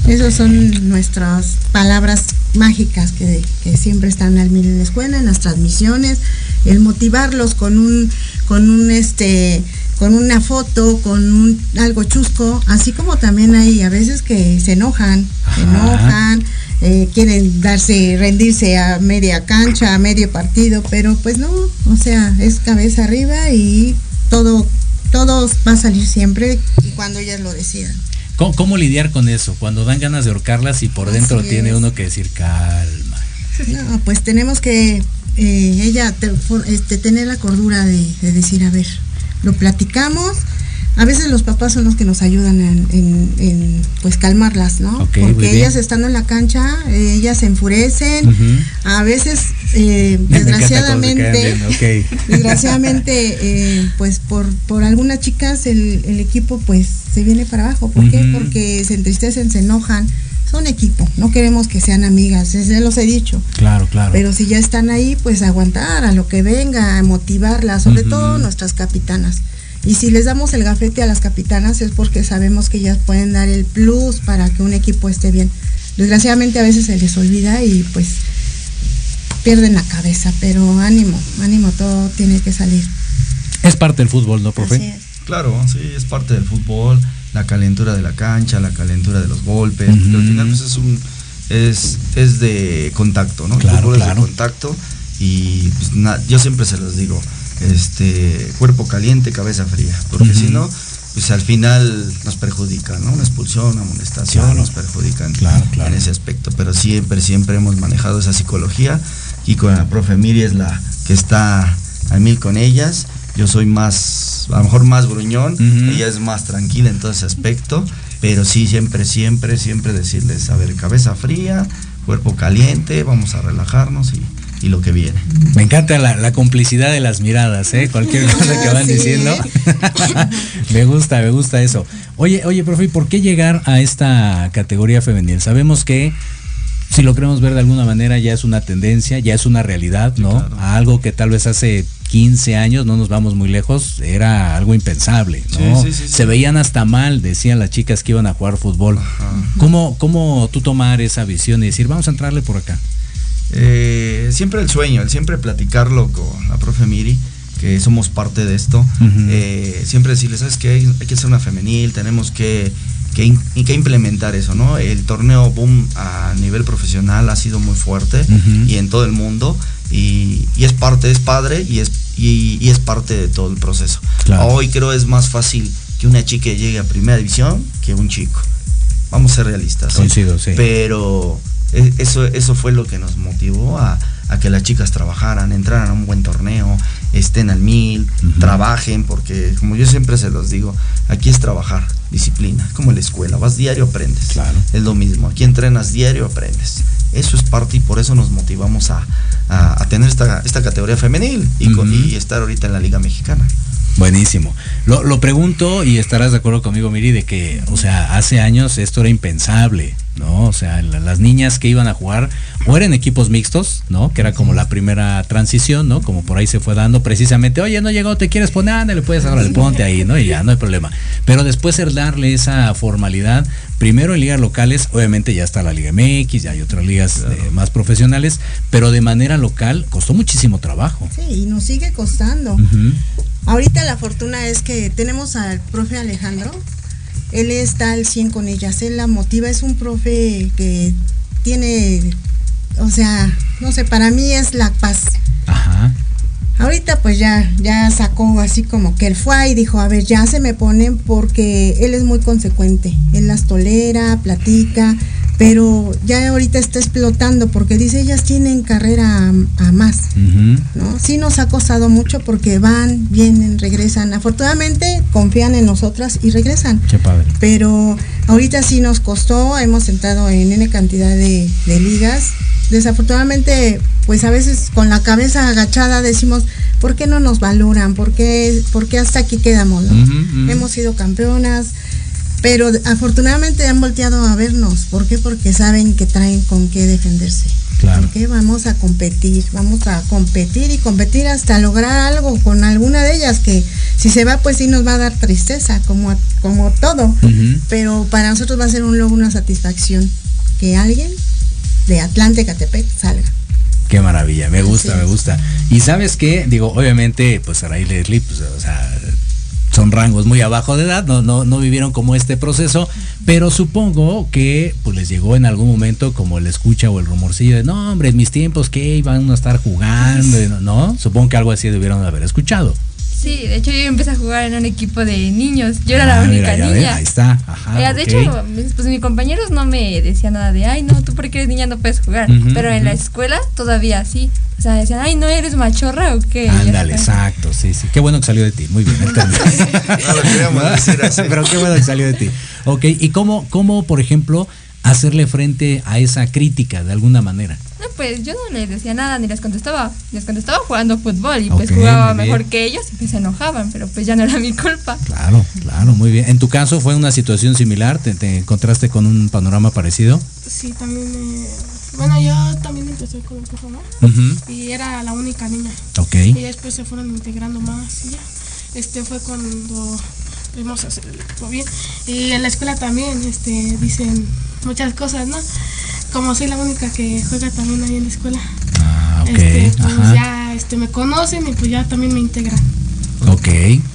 Esas son nuestras palabras mágicas que, siempre están al mil en la escuela, en las transmisiones, el motivarlos con un, con un este, con una foto, con un, algo chusco, así como también hay a veces que se enojan, se enojan, eh, quieren darse, rendirse a media cancha, a medio partido, pero pues no, o sea, es cabeza arriba y todo todo va a salir siempre y cuando ellas lo decidan. ¿Cómo, lidiar con eso? Cuando dan ganas de ahorcarlas y por dentro tiene uno que decir calma. No, pues tenemos que eh, ella este, tener la cordura de, de decir, a ver, lo platicamos, a veces los papás son los que nos ayudan en, pues calmarlas, ¿no? Porque ellas estando en la cancha, ellas se enfurecen, a veces eh, desgraciadamente, desgraciadamente, eh, pues por, por algunas chicas el, equipo pues se viene para abajo. ¿Por qué? Porque se entristecen, se enojan. Son equipo, no queremos que sean amigas, se los he dicho. Claro, claro. Pero si ya están ahí, pues aguantar a lo que venga, motivarlas, sobre todo nuestras capitanas y si les damos el gafete a las capitanas es porque sabemos que ellas pueden dar el plus para que un equipo esté bien. desgraciadamente a veces se les olvida y pues pierden la cabeza, pero ánimo, ánimo, todo tiene que salir. Es parte del fútbol, ¿no, profe? Así es. Claro, sí, es parte del fútbol, la calentura de la cancha, la calentura de los golpes, pero al final pues es un es, es de contacto, ¿no? Claro, claro. es de contacto y pues, na- yo siempre se los digo, este cuerpo caliente, cabeza fría, porque si no, pues al final nos perjudica, ¿no? Una expulsión, una amonestación Claro. nos perjudican Claro, claro. en ese aspecto, pero siempre, siempre hemos manejado esa psicología y con la profe Miri es la que está a mil con ellas. Yo soy más, a lo mejor más gruñón, ella es más tranquila en todo ese aspecto, pero sí, siempre, siempre, siempre decirles, a ver, cabeza fría, cuerpo caliente, vamos a relajarnos y, y lo que viene. Me encanta la, la complicidad de las miradas, ¿eh? Cualquier cosa que van Sí. diciendo. me gusta, me gusta eso. Oye, oye, profe, ¿y ¿por qué llegar a esta categoría femenil? Sabemos que si lo queremos ver de alguna manera ya es una tendencia, ya es una realidad, ¿no? claro. A algo que tal vez hace 15 años, no nos vamos muy lejos, era algo impensable, ¿no? Sí, sí, sí, Se veían hasta mal, decían las chicas que iban a jugar fútbol. ¿Cómo, ¿Cómo tú tomar esa visión y decir, vamos a entrarle por acá? Eh, siempre el sueño, el siempre platicarlo con la profe Miri, que somos parte de esto. Ujú. Eh, siempre decirle, ¿sabes qué? Hay, que hacer una femenil, tenemos que, que, in- y que implementar eso, ¿no? El torneo Boom a nivel profesional ha sido muy fuerte y en todo el mundo. Y, y es parte, es padre y es, y, y es parte de todo el proceso. Claro. Hoy creo es más fácil que una chica llegue a primera división que un chico. Vamos a ser realistas. ¿sí? Coincido, sí. Pero e- eso, eso fue lo que nos motivó a, a que las chicas trabajaran, entraran a un buen torneo, estén al mil, Ujú. trabajen, porque como yo siempre se los digo, aquí es trabajar, disciplina, es como en la escuela, vas diario, aprendes. Claro. Es lo mismo, aquí entrenas diario, aprendes. Eso es parte y por eso nos motivamos a, a- a tener esta, esta categoría femenil y, con- y estar ahorita en la Liga Mexicana. Buenísimo. Lo, lo pregunto y estarás de acuerdo conmigo, Miri, de que, o sea, hace años esto era impensable, ¿no? O sea, la- las niñas que iban a jugar o eran equipos mixtos, ¿no? Que era como la primera transición, ¿no? Como por ahí se fue dando precisamente, oye, no llegó, te quieres poner, ándale, puedes ahora, ponte ahí, ¿no? Y ya, no hay problema. Pero después el darle esa formalidad, primero en ligas locales, obviamente ya está la Liga MX, ya hay otras ligas eh, más profesionales, pero de manera local costó muchísimo trabajo. Sí, y nos sigue costando. Ahorita la fortuna es que tenemos al profe Alejandro. Él está al 100 con ellas. Él la motiva. Es un profe que tiene, o sea, no sé, para mí es la paz. Ajá. Ahorita pues ya, ya sacó así como que él fue y dijo, a ver, ya se me ponen porque él es muy consecuente. Él las tolera, platica, pero ya ahorita está explotando porque dice, ellas tienen carrera a, a más. ¿no? Sí nos ha costado mucho porque van, vienen, regresan. Afortunadamente confían en nosotras y regresan. Qué padre. Pero ahorita sí nos costó, hemos entrado en N cantidad de, de ligas. Desafortunadamente, pues a veces con la cabeza agachada decimos, ¿por qué no nos valoran? ¿Por qué, por qué hasta aquí quedamos? no? Hemos sido campeonas, pero afortunadamente han volteado a vernos. ¿Por qué? Porque saben que traen con qué defenderse. Claro. Porque vamos a competir, vamos a competir y competir hasta lograr algo con alguna de ellas que si se va pues sí nos va a dar tristeza como, como todo, pero para nosotros va a ser un logro, una satisfacción que alguien de Atlante, Catepec salga. Qué maravilla, me gusta, me gusta. Y sabes qué, digo, obviamente, pues Saray Leslie, pues, o sea, son rangos muy abajo de edad, no, no, no vivieron como este proceso, pero supongo que pues les llegó en algún momento como el escucha o el rumorcillo de no hombre, en mis tiempos que iban a estar jugando, no. Supongo que algo así debieron de haber escuchado. Sí, de hecho yo empecé a jugar en un equipo de niños. Yo era Ah, la única mira, ya ves, niña. ahí está, ajá. Eh, de hecho, mis, pues mis compañeros no me decían nada de, ay, no, tú porque eres niña no puedes jugar. Pero en la escuela todavía sí. O sea, decían, ay, no eres machorra o qué. Ándale, exacto, sí, sí. Qué bueno que salió de ti, muy bien. No lo queríamos decir así. Pero qué bueno que salió de ti. Ok, ¿y cómo, cómo, por ejemplo, hacerle frente a esa crítica de alguna manera? No, pues yo no les decía nada ni les contestaba. Les contestaba jugando fútbol y pues jugaba mejor que ellos y pues se enojaban, pero pues ya no era mi culpa. Claro, claro, muy bien. ¿En tu caso fue una situación similar? ¿Te, te encontraste con un panorama parecido? Sí, también. eh, bueno, yo también empecé con el profe Omar Ujú. y era la única niña. Ok. Y después se fueron integrando más y ya. Este fue cuando pudimos hacer el equipo bien. Y en la escuela también este, dicen muchas cosas, ¿no? como soy la única que juega también ahí en la escuela, Ah, ok. este, pues Ajá. ya este, me conocen y pues ya también me integran. Ok.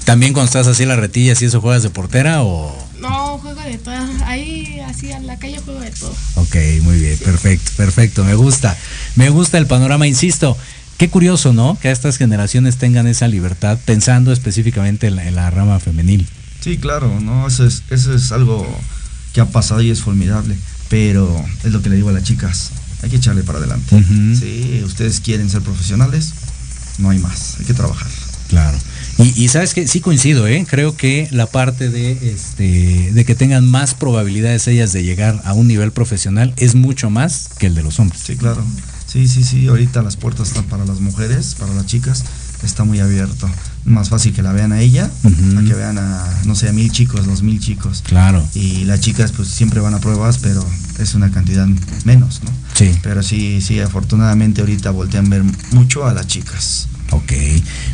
¿También cuando estás así en la retilla, si eso juegas de portera o...? No, juego de todo. Ahí, así en la calle juego de todo. Ok, muy bien, perfecto, perfecto, me gusta. Me gusta el panorama, insisto. Qué curioso, ¿no? Que estas generaciones tengan esa libertad pensando específicamente en la, en la rama femenil. Sí, claro, no, eso es, eso es algo que ha pasado y es formidable. Pero es lo que le digo a las chicas, hay que echarle para adelante. Ujú. Sí, ustedes quieren ser profesionales, no hay más, hay que trabajar. Claro. Y, y sabes que sí coincido, ¿eh? Creo que la parte de este de que tengan más probabilidades ellas de llegar a un nivel profesional es mucho más que el de los hombres. Sí, claro. Sí, sí, sí, ahorita las puertas están para las mujeres, para las chicas, está muy abierto. Más fácil que la vean a ella, a que vean a, no sé, a mil chicos, dos mil chicos. Claro. Y las chicas pues siempre van a pruebas, pero es una cantidad menos, ¿no? Sí. Pero sí, sí, afortunadamente ahorita voltean a ver mucho a las chicas. Ok.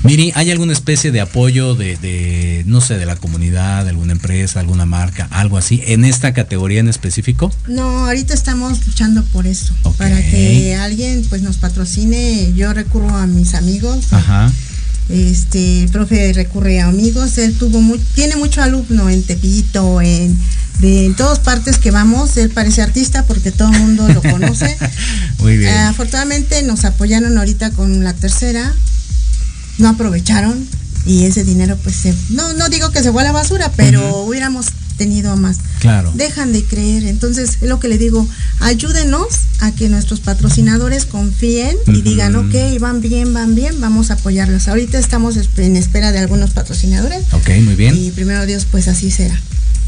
Miri, ¿hay alguna especie de apoyo de, de, no sé, de la comunidad, de alguna empresa, alguna marca, algo así, en esta categoría en específico? No, ahorita estamos luchando por eso, para que alguien pues nos patrocine. Yo recurro a mis amigos, Ajá. este, el profe recurre a amigos, él tuvo tiene mucho alumno en Tepito, en de en todas partes que vamos, él parece artista porque todo el mundo lo conoce. Muy bien. Afortunadamente nos apoyaron ahorita con la tercera, no aprovecharon y ese dinero pues se, no, no digo que se fue a la basura, pero hubiéramos tenido más. Claro. Dejan de creer, entonces es lo que le digo, ayúdenos a que nuestros patrocinadores confíen y digan, ok, van bien, van bien, vamos a apoyarlos. Ahorita estamos en espera de algunos patrocinadores Ok, muy bien. y primero Dios pues así será.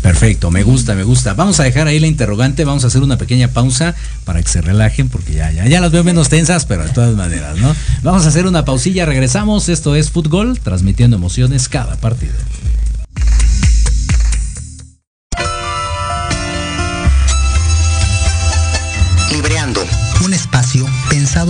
Perfecto, me gusta, me gusta. Vamos a dejar ahí la interrogante, vamos a hacer una pequeña pausa para que se relajen, porque ya, ya, ya las veo menos tensas, pero de todas maneras, ¿no? Vamos a hacer una pausilla, regresamos. Esto es Fútbol, transmitiendo emociones cada partido.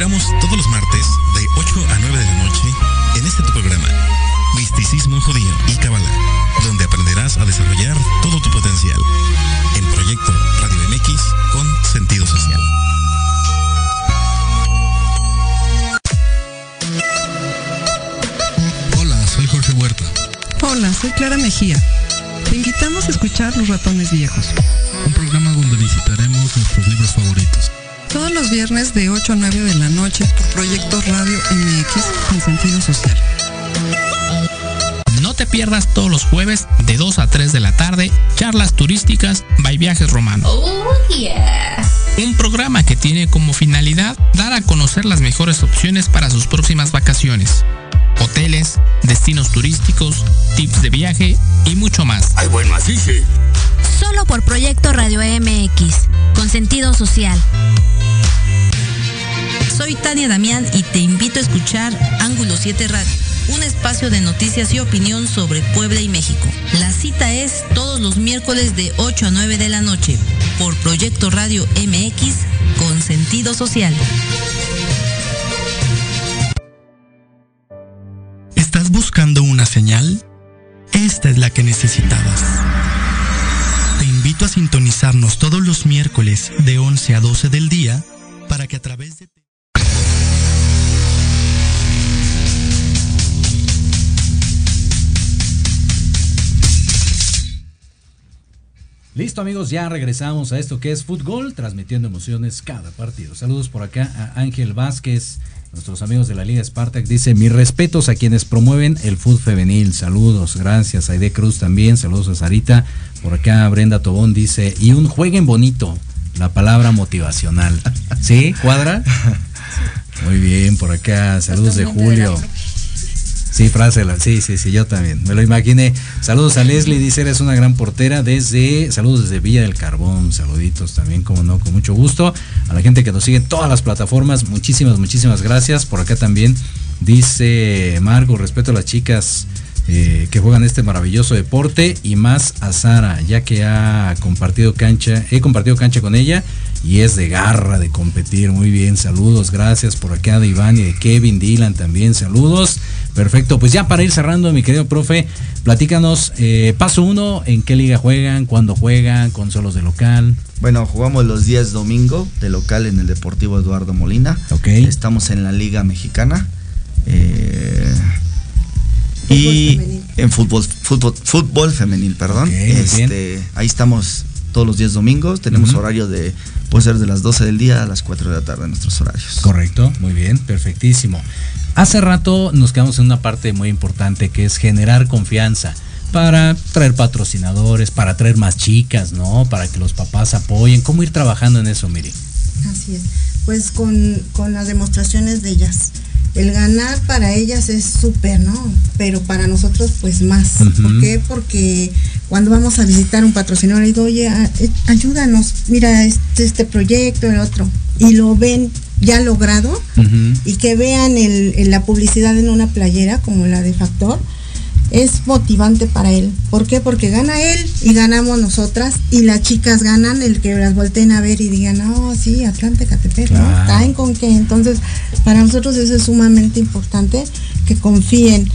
Esperamos todos los martes de 8 a 9 de la noche en este tu programa, Misticismo Judío y Kabbalah, donde aprenderás a desarrollar todo tu potencial en Proyecto Radio MX con sentido social. Hola, soy Jorge Huerta. Hola, soy Clara Mejía. Te invitamos a escuchar Los Ratones Viejos. Un programa donde visitaremos nuestros libros favoritos. Todos los viernes de 8 a 9 de la noche por Proyecto Radio MX con sentido social. No te pierdas todos los jueves de 2 a 3 de la tarde charlas turísticas by Viajes Romano. Un programa que tiene como finalidad dar a conocer las mejores opciones para sus próximas vacaciones. Hoteles, destinos turísticos, tips de viaje y mucho más. Ay, bueno, así sí. Solo por Proyecto Radio MX, con sentido social. Soy Tania Damián y te invito a escuchar Ángulo 7 Radio, un espacio de noticias y opinión sobre Puebla y México. La cita es todos los miércoles de 8 a 9 de la noche. por Proyecto Radio MX con sentido social. ¿Estás buscando una señal? Esta es la que necesitabas. Invito a sintonizarnos todos los miércoles de 11 a 12 del día para que a través de... Listo amigos, ya regresamos a esto que es fútbol, transmitiendo emociones cada partido. Saludos por acá a Ángel Vázquez, nuestros amigos de la Liga Spartak. Dice, mis respetos a quienes promueven el fútbol femenil. Saludos, gracias. Aide Cruz también, saludos a Sarita. Por acá Brenda Tobón dice, y un jueguen bonito, la palabra motivacional. ¿Sí? ¿Cuadra? Muy bien, por acá, saludos de Julio. Sí, frase, sí, sí, sí, yo también. Me lo imaginé. Saludos a Leslie, dice, eres una gran portera desde, saludos desde Villa del Carbón, saluditos también, como no, con mucho gusto. A la gente que nos sigue en todas las plataformas, muchísimas, muchísimas gracias. Por acá también dice Margo, respeto a las chicas eh, que juegan este maravilloso deporte y más a Sara, ya que ha compartido cancha, he compartido cancha con ella y es de garra de competir. Muy bien, saludos, gracias por acá de Iván y de Kevin Dylan también, saludos. Perfecto, pues ya para ir cerrando, mi querido profe, platícanos, eh, paso uno, ¿en qué liga juegan? ¿Cuándo juegan? ¿Con solos de local? Bueno, jugamos los días domingo de local en el Deportivo Eduardo Molina. Ok. Estamos en la Liga Mexicana. Eh, y en fútbol, fútbol, fútbol femenil, perdón. Ok, este, ahí estamos todos los días domingos. Tenemos Ujú. horario de, puede ser de las 12 del día a las 4 de la tarde nuestros horarios. Correcto, muy bien, perfectísimo. Hace rato nos quedamos en una parte muy importante que es generar confianza para traer patrocinadores, para traer más chicas, ¿no? Para que los papás apoyen. ¿Cómo ir trabajando en eso, Miri? Así es. Pues con, con las demostraciones de ellas. El ganar para ellas es súper, ¿no? Pero para nosotros, pues más. ¿Por qué? Porque cuando vamos a visitar un patrocinador, le digo, oye, a- eh, ayúdanos, mira este, este proyecto, el otro. Y lo ven ya logrado y que vean el, el- la publicidad en una playera como la de Factor es motivante para él. ¿Por qué? Porque gana él y ganamos nosotras y las chicas ganan el que las volteen a ver y digan, oh, sí, Atlante, Catepec, ¿no? Claro. Caen con que. Entonces, para nosotros eso es sumamente importante, que confíen,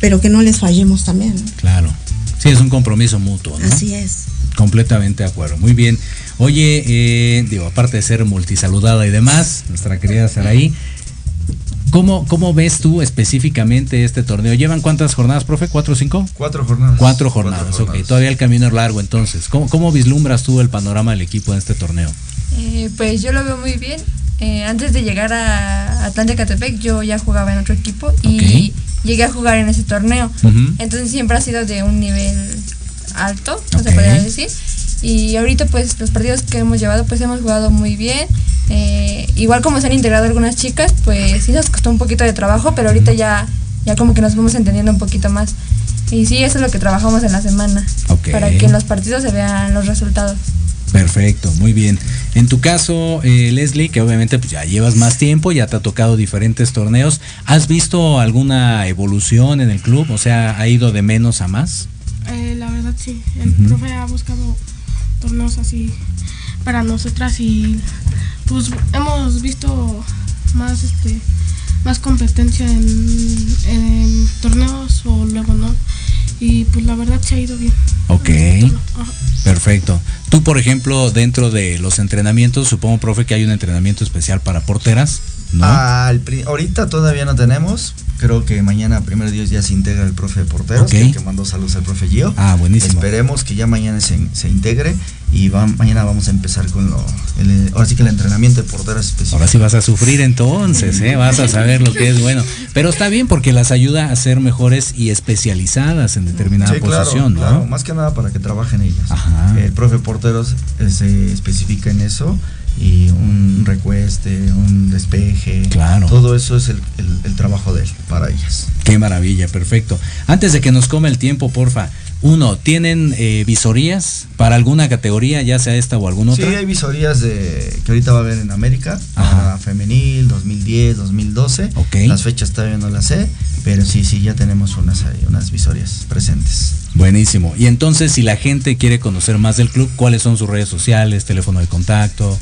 pero que no les fallemos también. ¿no? Claro. Sí, es un compromiso mutuo, ¿no? Así es. Completamente de acuerdo. Muy bien. Oye, eh, digo, aparte de ser multisaludada y demás, nuestra querida Saraí, ¿cómo, ¿cómo ves tú específicamente este torneo? ¿Llevan cuántas jornadas, profe? ¿Cuatro o cinco? Cuatro jornadas. Cuatro jornadas, ok. Todavía el camino es largo, entonces. ¿Cómo, ¿Cómo vislumbras tú el panorama del equipo en este torneo? Eh, pues yo lo veo muy bien. Eh, antes de llegar a Atlante Catepec, yo ya jugaba en otro equipo y llegué a jugar en ese torneo. Entonces siempre ha sido de un nivel alto, no se podría decir. Y ahorita pues los partidos que hemos llevado pues hemos jugado muy bien. Eh, igual como se han integrado algunas chicas, pues sí nos costó un poquito de trabajo, pero ahorita ya, ya como que nos vamos entendiendo un poquito más. Y sí, eso es lo que trabajamos en la semana, Ok. para que en los partidos se vean los resultados. Perfecto, muy bien. En tu caso, eh, Leslie, que obviamente pues, ya llevas más tiempo, ya te ha tocado diferentes torneos, ¿has visto alguna evolución en el club? O sea, ¿ha ido de menos a más? Eh, la verdad sí, el profe ha buscado torneos así para nosotras y pues hemos visto más este más competencia en, en torneos o luego no y pues la verdad se ha ido bien. Ok, perfecto. Tú, por ejemplo, dentro de los entrenamientos, supongo, profe, que hay un entrenamiento especial para porteras, ¿no? Al ahorita todavía no tenemos. Creo que mañana, primer Dios, ya se integra el profe de porteros, Ok. que, mandó saludos al profe Gio. Ah, buenísimo. Esperemos que ya mañana se, se integre y va- mañana vamos a empezar con lo, el, ahora sí que el entrenamiento de porteros específico. Ahora sí vas a sufrir entonces, ¿eh? vas a saber lo que es bueno. Pero está bien porque las ayuda a ser mejores y especializadas en determinada Sí, claro, posición, ¿no? claro, más que nada para que trabajen ellas. El profe porteros eh, se especifica en eso y un recueste, un despeje. Claro. Todo eso es el, el- el trabajo de él para ellas. Qué maravilla, perfecto. Antes de que nos come el tiempo, porfa. Uno, ¿tienen eh, visorías para alguna categoría, ya sea esta o alguna Sí, otra? hay visorías de que ahorita va a haber en América, para femenil, 2010, 2012. Las fechas todavía no las sé, pero sí, sí, ya tenemos unas, unas visorias presentes. Buenísimo. Y entonces, si la gente quiere conocer más del club, ¿cuáles son sus redes sociales, teléfono de contacto?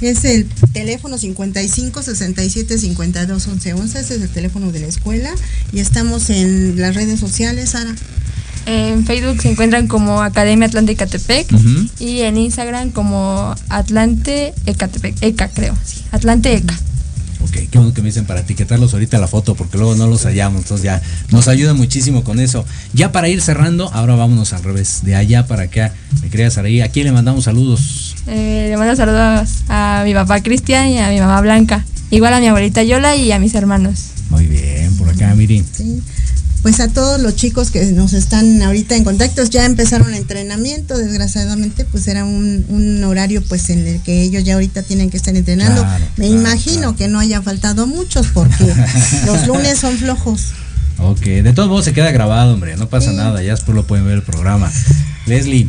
Es el teléfono 55 67 52 11 11, ese es el teléfono de la escuela y estamos en las redes sociales, Sara. En Facebook se encuentran como Academia Atlante Ecatepec y en Instagram como Atlante Ecatepec, ECA creo, sí, Atlante ECA. Ok, qué bueno que me dicen para etiquetarlos ahorita la foto porque luego no los hallamos, entonces ya nos ayuda muchísimo con eso. Ya para ir cerrando, ahora vámonos al revés, de allá para acá, me creas ahí, ¿a quién le mandamos saludos? Eh, le mando saludos a mi papá Cristian y a mi mamá Blanca, igual a mi abuelita Yola y a mis hermanos. Muy bien, por acá Miri. Sí pues a todos los chicos que nos están ahorita en contacto, ya empezaron el entrenamiento, desgraciadamente pues era un, un, horario pues en el que ellos ya ahorita tienen que estar entrenando. Me imagino que no haya faltado muchos porque los lunes son flojos. Ok, de todos modos se queda grabado, hombre, no pasa nada, ya después lo pueden ver el programa. Leslie.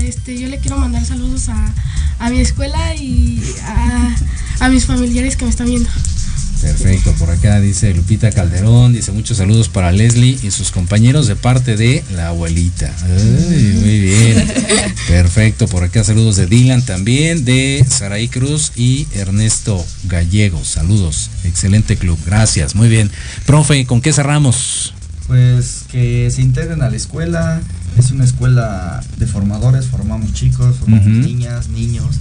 Este, yo le quiero mandar saludos a, a mi escuela y a, a mis familiares que me están viendo. Perfecto, por acá dice Lupita Calderón, dice muchos saludos para Leslie y sus compañeros de parte de la abuelita. muy bien. Perfecto, por acá saludos de Dylan también, de Saraí Cruz y Ernesto Gallego. Saludos, excelente club, gracias, muy bien. Profe, ¿con qué cerramos? Pues que se integren a la escuela, es una escuela de formadores, formamos chicos, formamos niñas, niños,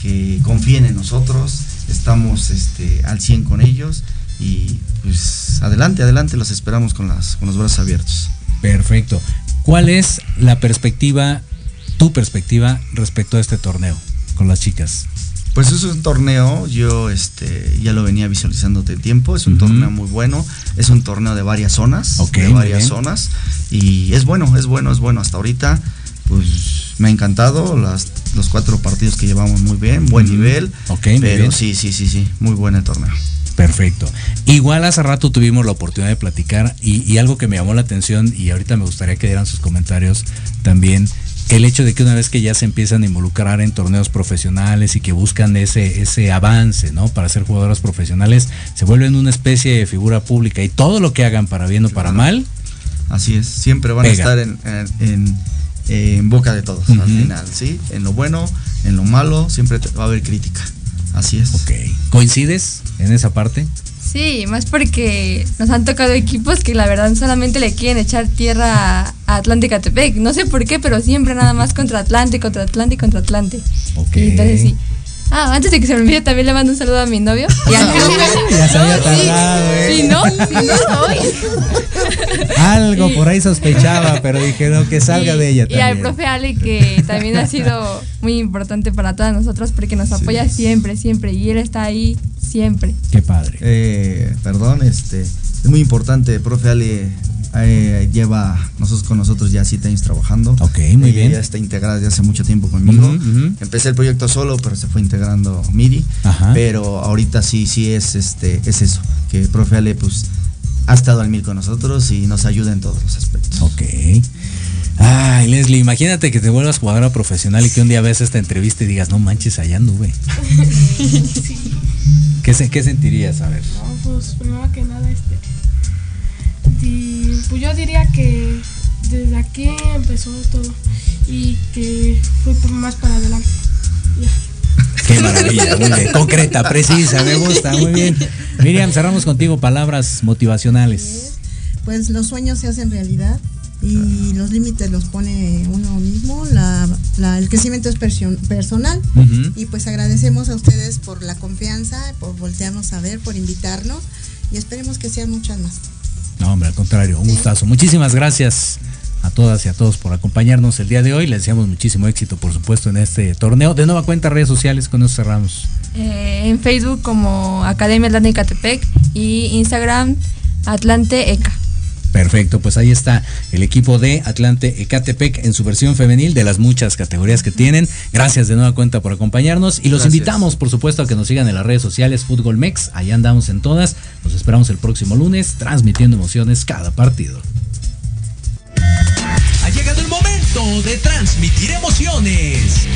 que confíen en nosotros estamos este, al 100 con ellos y pues adelante, adelante, los esperamos con, las, con los brazos abiertos. Perfecto. ¿Cuál es la perspectiva, tu perspectiva respecto a este torneo con las chicas? Pues es un torneo, yo este, ya lo venía visualizando de tiempo, es un torneo muy bueno, es un torneo de varias zonas, de varias zonas, y es bueno, es bueno, es bueno. Hasta ahorita, pues me ha encantado, las los cuatro partidos que llevamos muy bien, buen nivel. Ok, pero sí, sí, sí, sí, muy buen el torneo. Perfecto. Igual hace rato tuvimos la oportunidad de platicar y, algo que me llamó la atención y ahorita me gustaría que dieran sus comentarios también, el hecho de que una vez que ya se empiezan a involucrar en torneos profesionales y que buscan ese, ese avance, ¿no? Para ser jugadores profesionales, se vuelven una especie de figura pública y todo lo que hagan para bien o para mal. Así es, siempre van a estar en eh, en boca de todos al final, ¿sí? En lo bueno, en lo malo, siempre va a haber crítica. Así es. Ok. ¿Coincides en esa parte? Sí, más porque nos han tocado equipos que la verdad solamente le quieren echar tierra a Atlante Tepec. No sé por qué, pero siempre nada más contra Atlante, contra Atlante, contra Atlante. Ok. entonces sí. Ah, antes de que se me olvide, también le mando un saludo a mi novio. ya se había tardado, ¿eh? Si no, si no soy. Algo por ahí sospechaba, pero dije, no, que salga de ella también. Y al profe Ale, que también ha sido muy importante para todas nosotras porque nos apoya siempre, siempre. Y él está ahí siempre. Qué padre. Eh, perdón, este, es muy importante, profe Ale eh, lleva nosotros con nosotros ya siete años trabajando. Ok, muy bien. Ya está integrada desde hace mucho tiempo conmigo. Empecé el proyecto solo, pero se fue integrando Miri. Pero ahorita sí, sí es este, es eso, que el profe Ale pues ha estado al mil con nosotros y nos ayuda en todos los aspectos. Ok. Ay, Leslie, imagínate que te vuelvas jugadora profesional y que un día veas esta entrevista y digas, no manches, allá anduve. ¿Qué, ¿Qué sentirías? A ver. No, pues primero que nada, este pues yo diría que desde aquí empezó todo y que fui más para adelante. Qué maravilla, muy bien. Concreta, precisa, me gusta, muy bien. Miriam, cerramos contigo palabras motivacionales. Pues los sueños se hacen realidad y los límites los pone uno mismo, el crecimiento es personal y pues agradecemos a ustedes por la confianza, por voltearnos a ver, por invitarnos y esperemos que sean muchas más. No, hombre, al contrario, un gustazo. Muchísimas gracias a todas y a todos por acompañarnos el día de hoy. Les deseamos muchísimo éxito, por supuesto, en este torneo. De nueva cuenta, redes sociales, con eso cerramos. Eh, en Facebook como Academia Atlante Ecatepec y Instagram Atlante ECA. Perfecto, pues ahí está el equipo de Atlante Ecatepec en su versión femenil de las muchas categorías que tienen. Gracias de nueva cuenta por acompañarnos y los invitamos, por supuesto, a que nos sigan en las redes sociales Fútbol Mex. Ahí andamos en todas. Nos esperamos el próximo lunes transmitiendo emociones cada partido. Ha llegado el momento de transmitir emociones.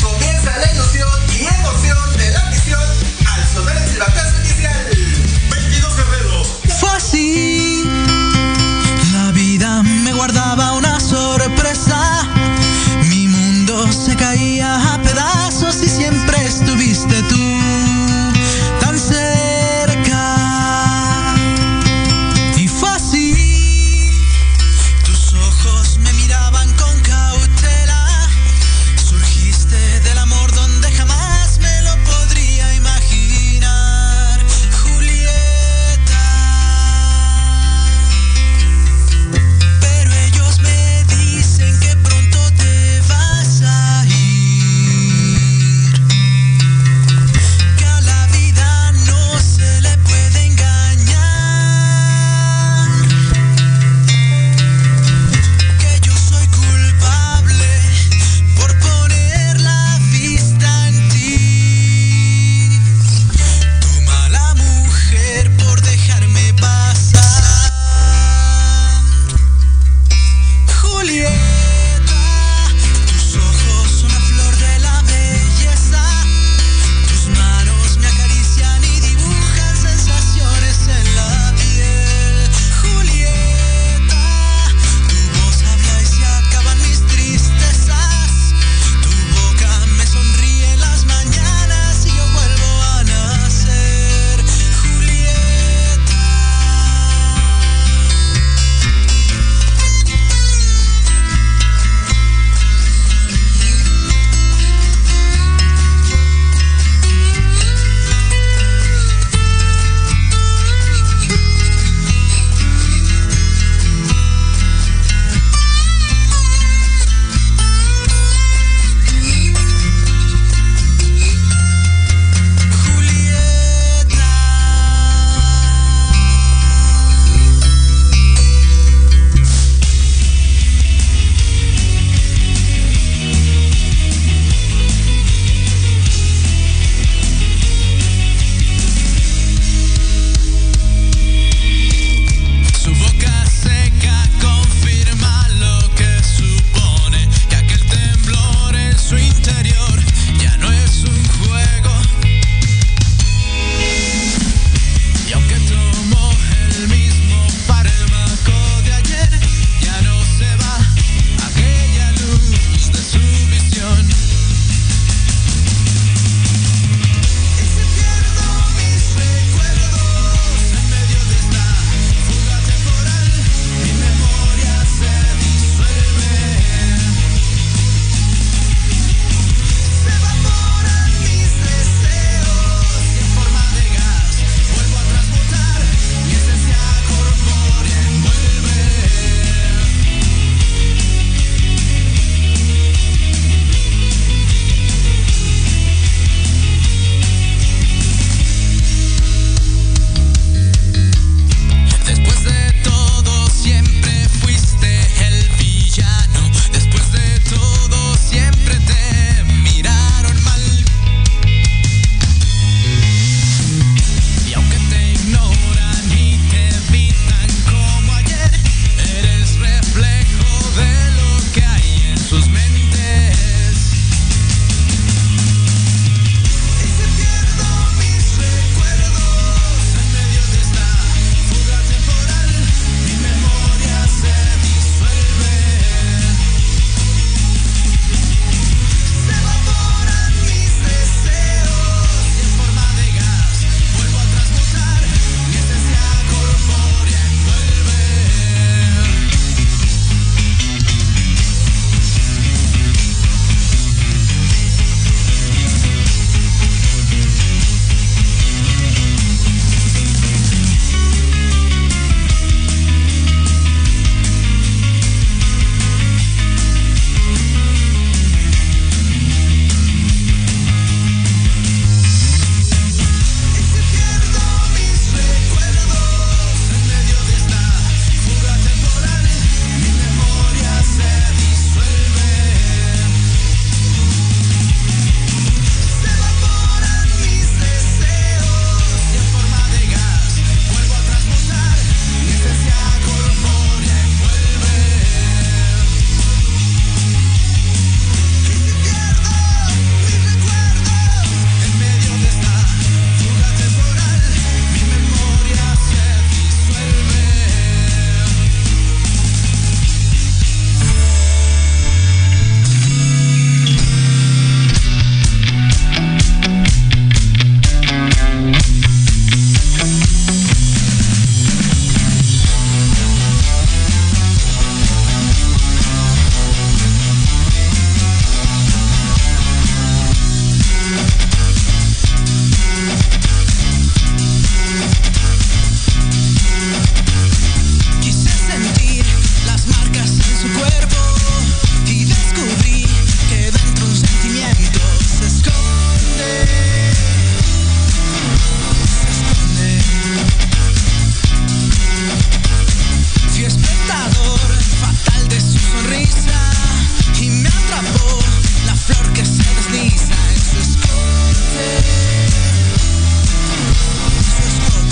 Comienza la ilusión y emoción de la misión al sonar el silbatazo